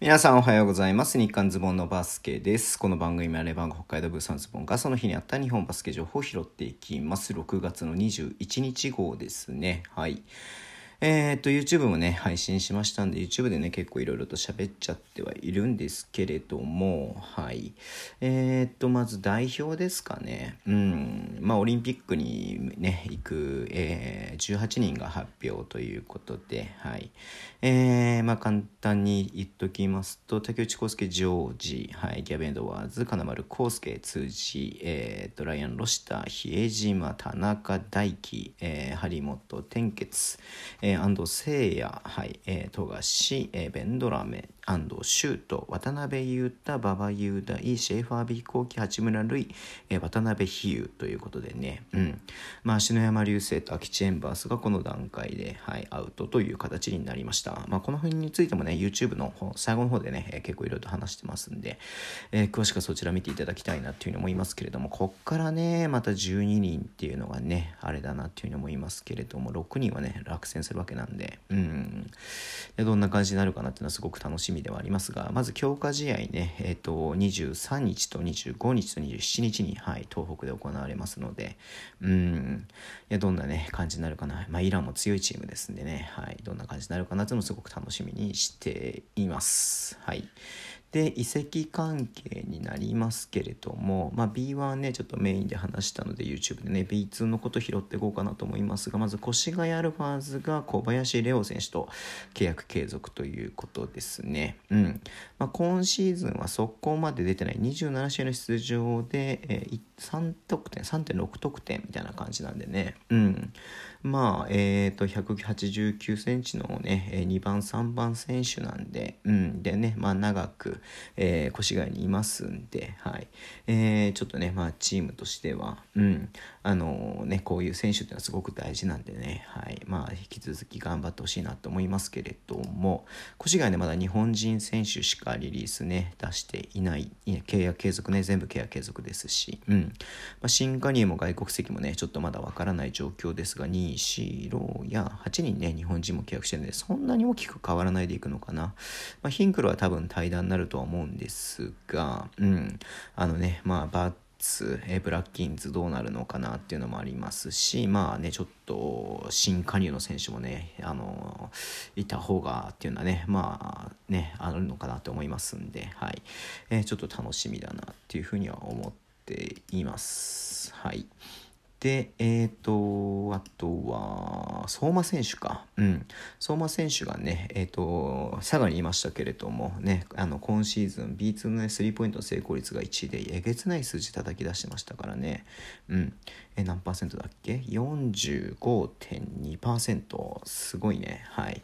皆さんおはようございます。日刊ズボンのバスケです。この番組はレバンが北海道ブースのズボンがその日にあった日本バスケ情報を拾っていきます。6月の21日号ですね。はい。えー、っと、YouTube もね、配信しましたんで、YouTube でね、結構いろいろと喋っちゃってはいるんですけれども、はい。えー、っと、まず代表ですかね。うん。まあ、オリンピックにね、行く、えー、18人が発表ということで、はい。えー、まあ、簡単に言っときますと、竹内康介、ジョージ、はい、ギャベンドワーズ、金丸康介、辻、えー、っと、ライアン・ロシター、比江島、田中大輝、えー、張本、天傑、え、安藤聖也、はい、えー、富樫、えー、ベンドラメ、安藤修斗、渡辺裕太、馬場雄大、シェーファー・ビーコーキ、八村塁、え、渡辺比喩ということでね、うん。まあ、篠山流星と秋チェンバースがこの段階で、はい、アウトという形になりました。まあ、この辺についてもね、YouTube の最後の方でね、結構いろいろと話してますんで、えー、詳しくはそちら見ていただきたいなっていうふうに思いますけれども、こっからね、また12人っていうのがね、あれだなっていうふうに思いますけれども、6人はね、落選するわけなんで、うん。でどんな感じになるかなっていうのはすごく楽しみではありますが、まず強化試合ね、えっ、ー、と、23日と25日と27日に、はい、東北で行われますので、うん。いや、どんなね、感じになるかな。まあ、イランも強いチームですんでね、はい、どんな感じになるかなというのもすごく楽しみにしています。はい。で移籍関係になりますけれども、まあ、B1 ねちょっとメインで話したので YouTube でね B2 のこと拾っていこうかなと思いますがまず越谷アルファーズが小林レオ選手と契約継続ということですね、うん。まあ、今シーズンはそこまで出てない27試合の出場で、えー、3得点3.6得点みたいな感じなんでね、うん、まあえっ、ー、と189センチのね2番3番選手なんで、うん、でねまあ長くえー、越谷にいますんで、はい。えー、ちょっとね、まあ、チームとしては、うん。あのー、ね、こういう選手っていうのはすごく大事なんでね、はい。まあ、引き続き頑張ってほしいなと思いますけれども越谷ねまだ日本人選手しかリリースね出していない契約継続ね全部契約継続ですし、うん。まあ、新加入も外国籍もねちょっとまだわからない状況ですが2、4、6や8人ね日本人も契約してるんでそんなに大きく変わらないでいくのかな、まあ、ヒンクルは多分対談になるとは思うんですが、うん、あのね、まあ、バッツ、えブラッキンズどうなるのかなっていうのもありますし、まあね、ちょっと新加入の選手もね、あの、いた方がっていうのはね、まあね、あるのかなと思いますんで、はい、えー、ちょっと楽しみだなっていうふうには思っています。はい。で、えっ、ー、と、あとは、相馬選手か。うん。相馬選手がね、えっ、ー、と、佐賀にいましたけれども、ね、あの、今シーズン B2 のね、スリーポイントの成功率が1位で、えげつない数字叩き出してましたからね。うん。え、何パーセントだっけ ?45.2%。すごいね。はい。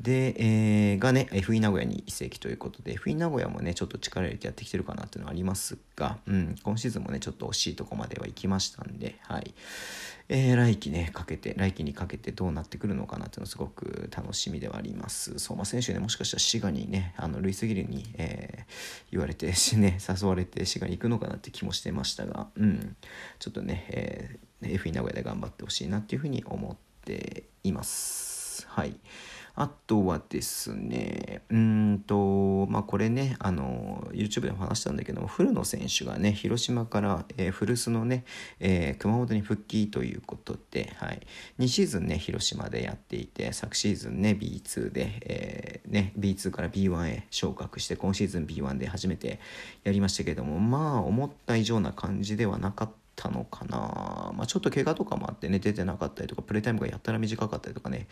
で、えー、がね、FE 名古屋に移籍ということで、FE 名古屋もね、ちょっと力入れてやってきてるかなっていうのはありますが、うん、今シーズンもね、ちょっと惜しいとこまでは行きましたんで、はい。えー、来季ね、かけて、来季にかけてどうなってくるのかなっていうのすごく楽しみではあります。相馬選手ね、もしかしたら滋賀にね、あの、ルイス・ギルに、えー、言われて、ね、誘われて滋賀に行くのかなって気もしてましたが、うん、ちょっとね、えー、FE 名古屋で頑張ってほしいなっていうふうに思っています。はい。あとはですね、うんと、まあ、これね、あの、YouTube でも話したんだけども、古野選手がね、広島から、えー、古巣のね、えー、熊本に復帰ということで、はい。2シーズンね、広島でやっていて、昨シーズンね、B2 で、えー、ね、B2 から B1 へ昇格して、今シーズン B1 で初めてやりましたけども、まあ、思った以上な感じではなかった。たのかな、まあ、ちょっと怪我とかもあってね出てなかったりとかプレータイムがやったら短かったりとかね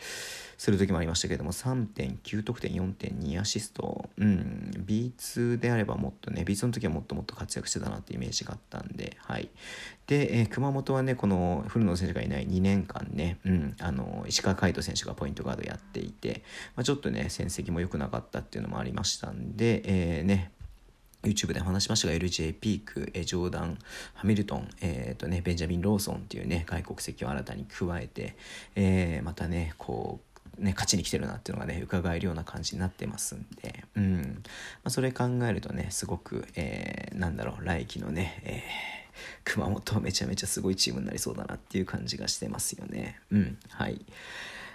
する時もありましたけども3.9得点4.2アシスト。うん。B2 であればもっとね B2 の時はもっともっと活躍してたなってイメージがあったんではい。で、えー、熊本はねこの古野選手がいない2年間ね、うん、あの石川海人選手がポイントガードやっていて、まあ、ちょっとね戦績も良くなかったっていうのもありましたんで、えー、ね YouTube で話しましたが LJ ピーク、えジョーダン・ハミルトン、えーとね、ベンジャミン・ローソンっていうね外国籍を新たに加えて、えー、またねこうね、勝ちに来てるなっていうのがね伺えるような感じになってますんで、うん。まあ、それ考えるとねすごく、えー、なんだろう来季のね、えー、熊本めちゃめちゃすごいチームになりそうだなっていう感じがしてますよね。うん。はい。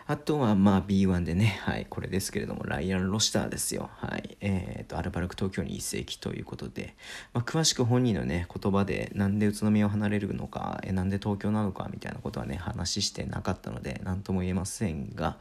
あとはまあ B1 でね、はい、これですけれども、ライアン・ロシターですよ。はい。えっ、ー、と、アルバルク東京に移籍ということで、まあ、詳しく本人のね、言葉で、なんで宇都宮を離れるのか、えなんで東京なのかみたいなことはね、話してなかったので、何とも言えませんが、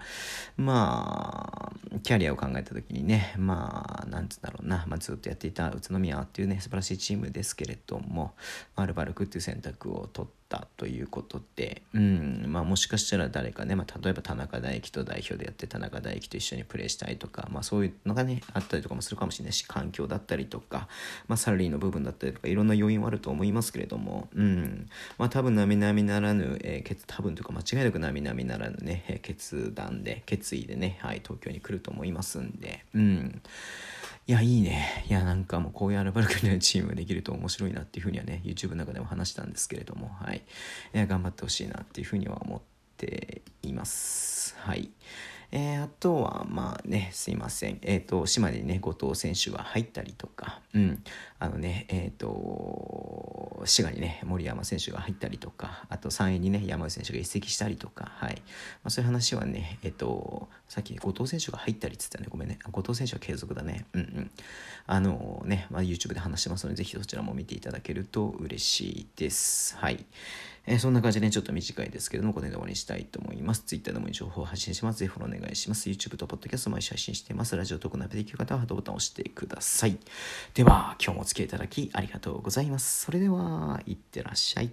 まあ、キャリアを考えた時にね、まあ、なんつうんだろうな、まあ、ずっとやっていた宇都宮っていうね、素晴らしいチームですけれども、アルバルクっていう選択を取って、ったということで、うんまあ、もしかしたら誰かね、まあ、例えば田中大輝と代表でやって田中大輝と一緒にプレーしたいとか、まあ、そういうのがねあったりとかもするかもしれないし環境だったりとか、まあ、サラリーの部分だったりとかいろんな要因はあると思いますけれども、うんまあ、多分並々ならぬ、えー、決多分というか間違いなく並々ならぬね決断で決意でね、はい、東京に来ると思いますんで、うん。いや、いいね。いや、なんかもうこういうアルバルクのチームできると面白いなっていうふうにはね、YouTube の中でも話したんですけれども、はい。いや、頑張ってほしいなっていうふうには思っています。はい。えー、あとは、まあね、すいません。えっ、ー、と、島根にね、後藤選手が入ったりとか、うん、あのね、えっ、ー、と、滋賀にね、森山選手が入ったりとか、あと3位にね、山内選手が移籍したりとか、はい。まあ、そういう話はね、えっ、と、さっき後藤選手が入ったりって言ったね、ごめんね。後藤選手は継続だね。うんうん。あのね、まあ、YouTube で話してますので、ぜひそちらも見ていただけると嬉しいです。はい。えー、そんな感じで、ね、ちょっと短いですけれども、これで終わりにしたいと思います。Twitter でも情報を発信します。ぜひフォローお願いします。YouTube と Podcast 毎週配信しています。ラジオトークのアプできる方はハートボタンを押してください。では、今日もお付き合いいただきありがとうございます。それでは、いってらっしゃい。